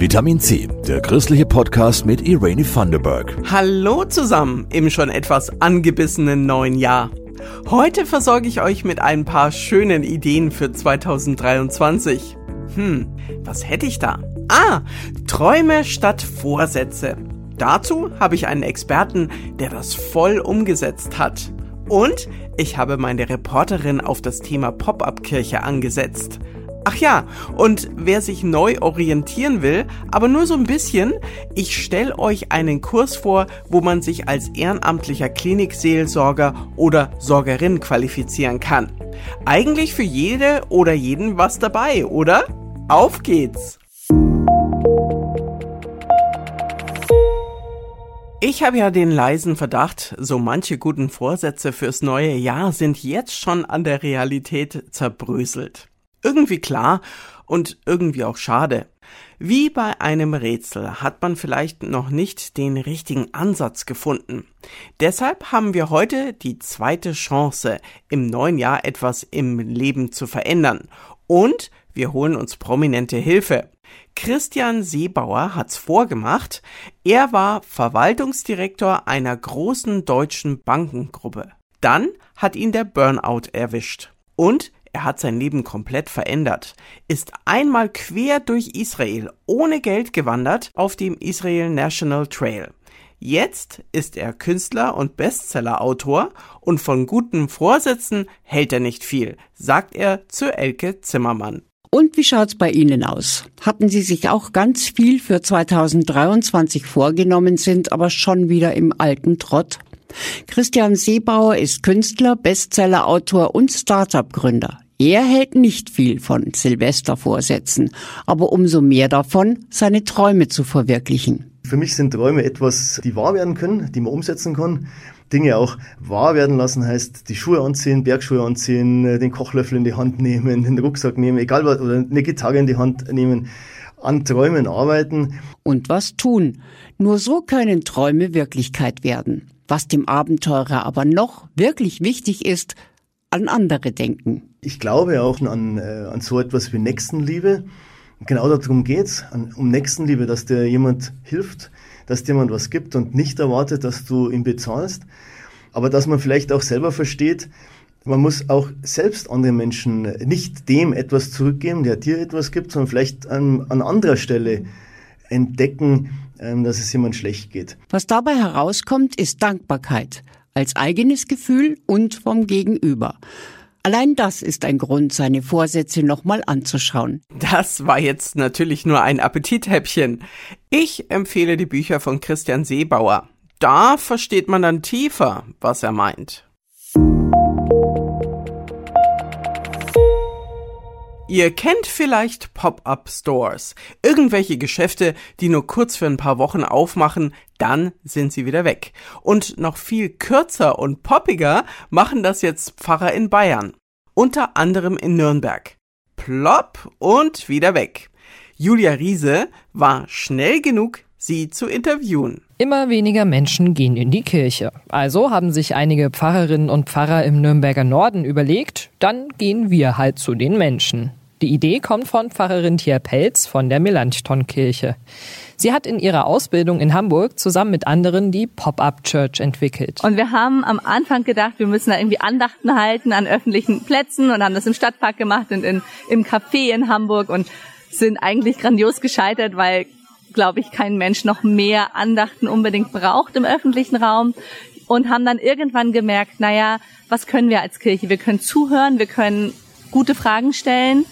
Vitamin C, der christliche Podcast mit Irene Thunderberg. Hallo zusammen im schon etwas angebissenen neuen Jahr. Heute versorge ich euch mit ein paar schönen Ideen für 2023. Hm, was hätte ich da? Ah, Träume statt Vorsätze. Dazu habe ich einen Experten, der das voll umgesetzt hat. Und ich habe meine Reporterin auf das Thema Pop-up-Kirche angesetzt. Ach ja, und wer sich neu orientieren will, aber nur so ein bisschen, ich stelle euch einen Kurs vor, wo man sich als ehrenamtlicher Klinikseelsorger oder Sorgerin qualifizieren kann. Eigentlich für jede oder jeden was dabei, oder? Auf geht's! Ich habe ja den leisen Verdacht, so manche guten Vorsätze fürs neue Jahr sind jetzt schon an der Realität zerbröselt. Irgendwie klar und irgendwie auch schade. Wie bei einem Rätsel hat man vielleicht noch nicht den richtigen Ansatz gefunden. Deshalb haben wir heute die zweite Chance, im neuen Jahr etwas im Leben zu verändern. Und wir holen uns prominente Hilfe. Christian Seebauer hat's vorgemacht. Er war Verwaltungsdirektor einer großen deutschen Bankengruppe. Dann hat ihn der Burnout erwischt. Und er hat sein Leben komplett verändert, ist einmal quer durch Israel ohne Geld gewandert auf dem Israel National Trail. Jetzt ist er Künstler und Bestsellerautor und von guten Vorsätzen hält er nicht viel, sagt er zu Elke Zimmermann. Und wie schaut's bei Ihnen aus? Hatten Sie sich auch ganz viel für 2023 vorgenommen, sind aber schon wieder im alten Trott? Christian Seebauer ist Künstler, Bestsellerautor und Startup-Gründer. Er hält nicht viel von Silvestervorsätzen, aber umso mehr davon, seine Träume zu verwirklichen. Für mich sind Träume etwas, die wahr werden können, die man umsetzen kann. Dinge auch wahr werden lassen heißt, die Schuhe anziehen, Bergschuhe anziehen, den Kochlöffel in die Hand nehmen, den Rucksack nehmen, egal was, oder eine Gitarre in die Hand nehmen, an Träumen arbeiten. Und was tun? Nur so können Träume Wirklichkeit werden. Was dem Abenteurer aber noch wirklich wichtig ist, an andere denken. Ich glaube auch an, äh, an so etwas wie Nächstenliebe. Genau darum geht's, um Nächstenliebe, dass dir jemand hilft, dass dir jemand was gibt und nicht erwartet, dass du ihn bezahlst. Aber dass man vielleicht auch selber versteht, man muss auch selbst andere Menschen nicht dem etwas zurückgeben, der dir etwas gibt, sondern vielleicht an, an anderer Stelle entdecken, ähm, dass es jemand schlecht geht. Was dabei herauskommt, ist Dankbarkeit als eigenes Gefühl und vom Gegenüber. Allein das ist ein Grund, seine Vorsätze nochmal anzuschauen. Das war jetzt natürlich nur ein Appetithäppchen. Ich empfehle die Bücher von Christian Seebauer. Da versteht man dann tiefer, was er meint. Ihr kennt vielleicht Pop-up-Stores, irgendwelche Geschäfte, die nur kurz für ein paar Wochen aufmachen, dann sind sie wieder weg. Und noch viel kürzer und poppiger machen das jetzt Pfarrer in Bayern, unter anderem in Nürnberg. Plopp und wieder weg. Julia Riese war schnell genug, sie zu interviewen. Immer weniger Menschen gehen in die Kirche. Also haben sich einige Pfarrerinnen und Pfarrer im Nürnberger Norden überlegt, dann gehen wir halt zu den Menschen. Die Idee kommt von Pfarrerin Tia Pelz von der Melanchthon-Kirche. Sie hat in ihrer Ausbildung in Hamburg zusammen mit anderen die Pop-Up Church entwickelt. Und wir haben am Anfang gedacht, wir müssen da irgendwie Andachten halten an öffentlichen Plätzen und haben das im Stadtpark gemacht und in, im Café in Hamburg und sind eigentlich grandios gescheitert, weil, glaube ich, kein Mensch noch mehr Andachten unbedingt braucht im öffentlichen Raum und haben dann irgendwann gemerkt, naja, was können wir als Kirche? Wir können zuhören, wir können gute Fragen stellen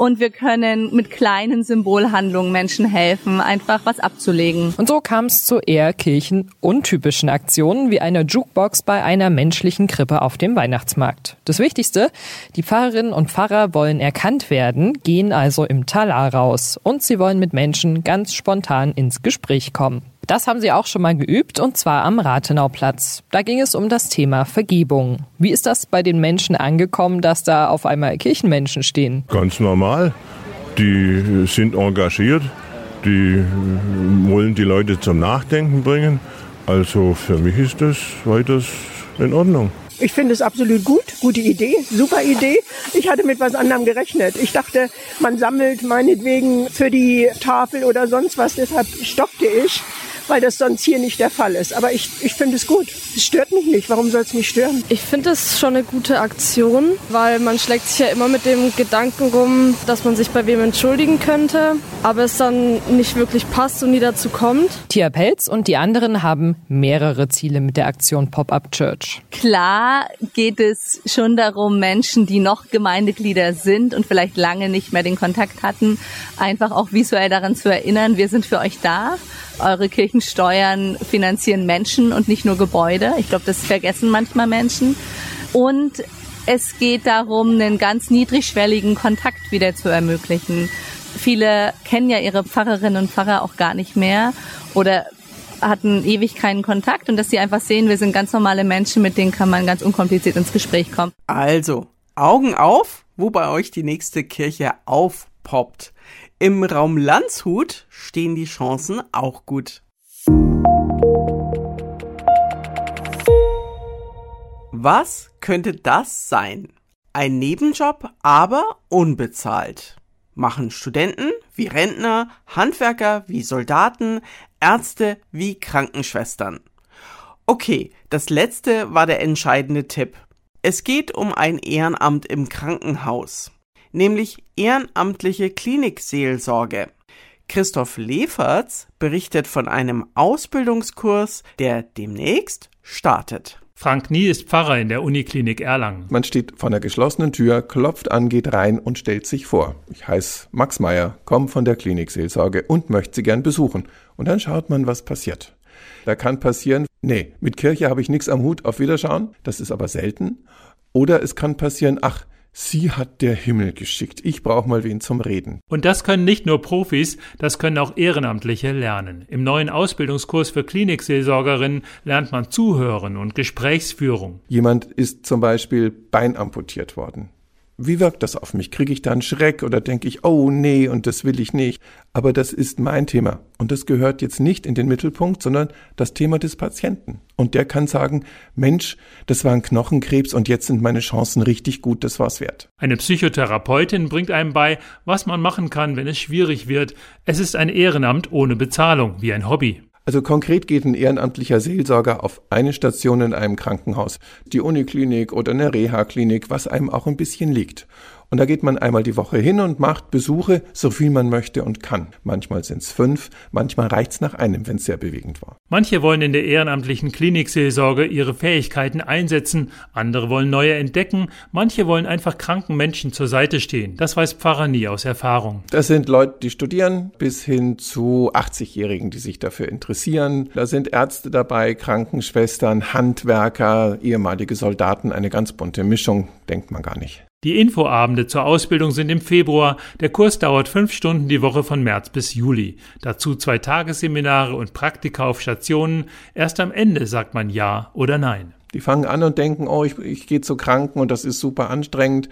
und wir können mit kleinen Symbolhandlungen Menschen helfen, einfach was abzulegen. Und so kam es zu eher kirchenuntypischen Aktionen wie einer Jukebox bei einer menschlichen Krippe auf dem Weihnachtsmarkt. Das Wichtigste, die Pfarrerinnen und Pfarrer wollen erkannt werden, gehen also im Talar raus und sie wollen mit Menschen ganz spontan ins Gespräch kommen. Das haben sie auch schon mal geübt und zwar am Rathenauplatz. Da ging es um das Thema Vergebung. Wie ist das bei den Menschen angekommen, dass da auf einmal Kirchenmenschen stehen? Ganz normal. Die sind engagiert, die wollen die Leute zum Nachdenken bringen. Also für mich ist das weiters in Ordnung. Ich finde es absolut gut, gute Idee, super Idee. Ich hatte mit was anderem gerechnet. Ich dachte, man sammelt meinetwegen für die Tafel oder sonst was, deshalb stockte ich weil das sonst hier nicht der Fall ist. Aber ich, ich finde es gut. Es stört mich nicht. Warum soll es mich stören? Ich finde es schon eine gute Aktion, weil man schlägt sich ja immer mit dem Gedanken rum, dass man sich bei wem entschuldigen könnte, aber es dann nicht wirklich passt und nie dazu kommt. Tia Pelz und die anderen haben mehrere Ziele mit der Aktion Pop-Up Church. Klar geht es schon darum, Menschen, die noch Gemeindeglieder sind und vielleicht lange nicht mehr den Kontakt hatten, einfach auch visuell daran zu erinnern, wir sind für euch da eure Kirchensteuern finanzieren Menschen und nicht nur Gebäude. Ich glaube, das vergessen manchmal Menschen. Und es geht darum, einen ganz niedrigschwelligen Kontakt wieder zu ermöglichen. Viele kennen ja ihre Pfarrerinnen und Pfarrer auch gar nicht mehr oder hatten ewig keinen Kontakt und dass sie einfach sehen, wir sind ganz normale Menschen, mit denen kann man ganz unkompliziert ins Gespräch kommen. Also, Augen auf, wo bei euch die nächste Kirche aufpoppt. Im Raum Landshut stehen die Chancen auch gut. Was könnte das sein? Ein Nebenjob, aber unbezahlt. Machen Studenten wie Rentner, Handwerker wie Soldaten, Ärzte wie Krankenschwestern. Okay, das letzte war der entscheidende Tipp. Es geht um ein Ehrenamt im Krankenhaus nämlich ehrenamtliche Klinikseelsorge. Christoph Leferz berichtet von einem Ausbildungskurs, der demnächst startet. Frank Nie ist Pfarrer in der Uniklinik Erlangen. Man steht vor einer geschlossenen Tür, klopft an, geht rein und stellt sich vor. Ich heiße Max Meyer, komme von der Klinikseelsorge und möchte Sie gern besuchen. Und dann schaut man, was passiert. Da kann passieren, nee, mit Kirche habe ich nichts am Hut, auf Wiederschauen, das ist aber selten. Oder es kann passieren, ach, Sie hat der Himmel geschickt. Ich brauche mal wen zum Reden. Und das können nicht nur Profis, das können auch Ehrenamtliche lernen. Im neuen Ausbildungskurs für Klinikseelsorgerinnen lernt man Zuhören und Gesprächsführung. Jemand ist zum Beispiel beinamputiert worden. Wie wirkt das auf mich? Kriege ich da einen Schreck oder denke ich, oh nee, und das will ich nicht? Aber das ist mein Thema. Und das gehört jetzt nicht in den Mittelpunkt, sondern das Thema des Patienten. Und der kann sagen, Mensch, das war ein Knochenkrebs und jetzt sind meine Chancen richtig gut, das war's wert. Eine Psychotherapeutin bringt einem bei, was man machen kann, wenn es schwierig wird. Es ist ein Ehrenamt ohne Bezahlung, wie ein Hobby. Also konkret geht ein ehrenamtlicher Seelsorger auf eine Station in einem Krankenhaus, die Uniklinik oder eine Reha-Klinik, was einem auch ein bisschen liegt. Und da geht man einmal die Woche hin und macht Besuche, so viel man möchte und kann. Manchmal sind es fünf, manchmal reicht's nach einem, wenn es sehr bewegend war. Manche wollen in der ehrenamtlichen Klinikseelsorge ihre Fähigkeiten einsetzen, andere wollen neue entdecken, manche wollen einfach kranken Menschen zur Seite stehen. Das weiß Pfarrer nie aus Erfahrung. Das sind Leute, die studieren, bis hin zu 80-Jährigen, die sich dafür interessieren. Da sind Ärzte dabei, Krankenschwestern, Handwerker, ehemalige Soldaten, eine ganz bunte Mischung, denkt man gar nicht. Die Infoabende zur Ausbildung sind im Februar. Der Kurs dauert fünf Stunden die Woche von März bis Juli. Dazu zwei Tagesseminare und Praktika auf Stationen. Erst am Ende sagt man Ja oder Nein. Die fangen an und denken, oh, ich, ich gehe zu Kranken und das ist super anstrengend.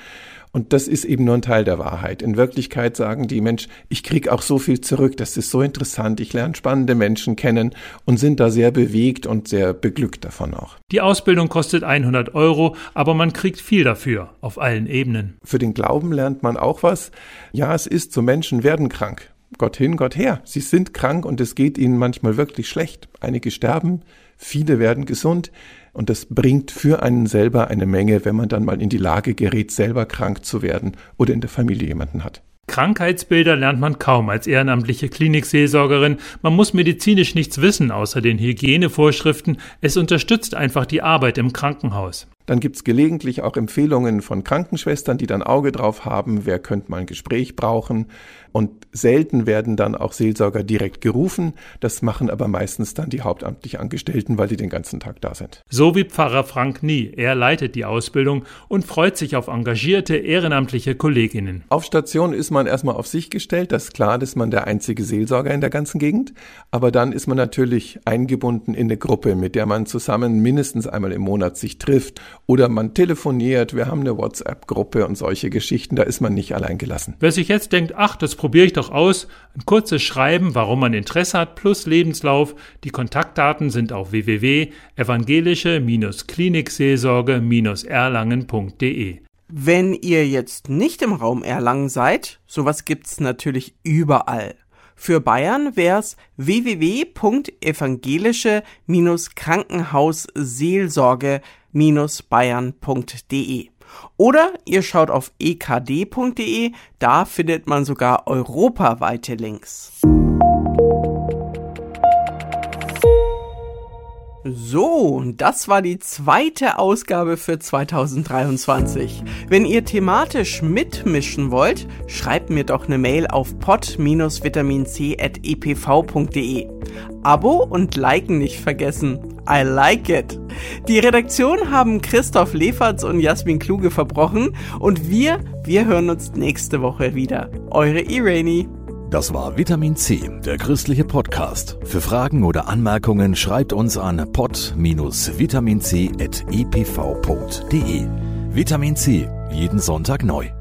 Und das ist eben nur ein Teil der Wahrheit. In Wirklichkeit sagen die Mensch, ich krieg auch so viel zurück, das ist so interessant, ich lerne spannende Menschen kennen und sind da sehr bewegt und sehr beglückt davon auch. Die Ausbildung kostet 100 Euro, aber man kriegt viel dafür, auf allen Ebenen. Für den Glauben lernt man auch was. Ja, es ist so, Menschen werden krank. Gott hin, Gott her. Sie sind krank und es geht ihnen manchmal wirklich schlecht. Einige sterben, viele werden gesund. Und das bringt für einen selber eine Menge, wenn man dann mal in die Lage gerät, selber krank zu werden oder in der Familie jemanden hat. Krankheitsbilder lernt man kaum als ehrenamtliche Klinikseelsorgerin. Man muss medizinisch nichts wissen außer den Hygienevorschriften. Es unterstützt einfach die Arbeit im Krankenhaus. Dann gibt's gelegentlich auch Empfehlungen von Krankenschwestern, die dann Auge drauf haben, wer könnte mal ein Gespräch brauchen. Und selten werden dann auch Seelsorger direkt gerufen. Das machen aber meistens dann die hauptamtlich Angestellten, weil die den ganzen Tag da sind. So wie Pfarrer Frank Nie. Er leitet die Ausbildung und freut sich auf engagierte ehrenamtliche Kolleginnen. Auf Station ist man erstmal auf sich gestellt. Das ist klar, dass man der einzige Seelsorger in der ganzen Gegend. Aber dann ist man natürlich eingebunden in eine Gruppe, mit der man zusammen mindestens einmal im Monat sich trifft Oder man telefoniert, wir haben eine WhatsApp-Gruppe und solche Geschichten, da ist man nicht allein gelassen. Wer sich jetzt denkt, ach, das probiere ich doch aus, ein kurzes Schreiben, warum man Interesse hat, plus Lebenslauf. Die Kontaktdaten sind auf www.evangelische-klinikseelsorge-erlangen.de. Wenn ihr jetzt nicht im Raum Erlangen seid, sowas gibt's natürlich überall. Für Bayern wär's www.evangelische-krankenhausseelsorge-bayern.de. Oder ihr schaut auf ekd.de, da findet man sogar europaweite Links. So, das war die zweite Ausgabe für 2023. Wenn ihr thematisch mitmischen wollt, schreibt mir doch eine Mail auf pot-vitaminc.epv.de. Abo und Liken nicht vergessen. I like it. Die Redaktion haben Christoph Leferz und Jasmin Kluge verbrochen und wir, wir hören uns nächste Woche wieder. Eure Irene. Das war Vitamin C, der christliche Podcast. Für Fragen oder Anmerkungen schreibt uns an pod-vitaminc.epv.de. Vitamin C, jeden Sonntag neu.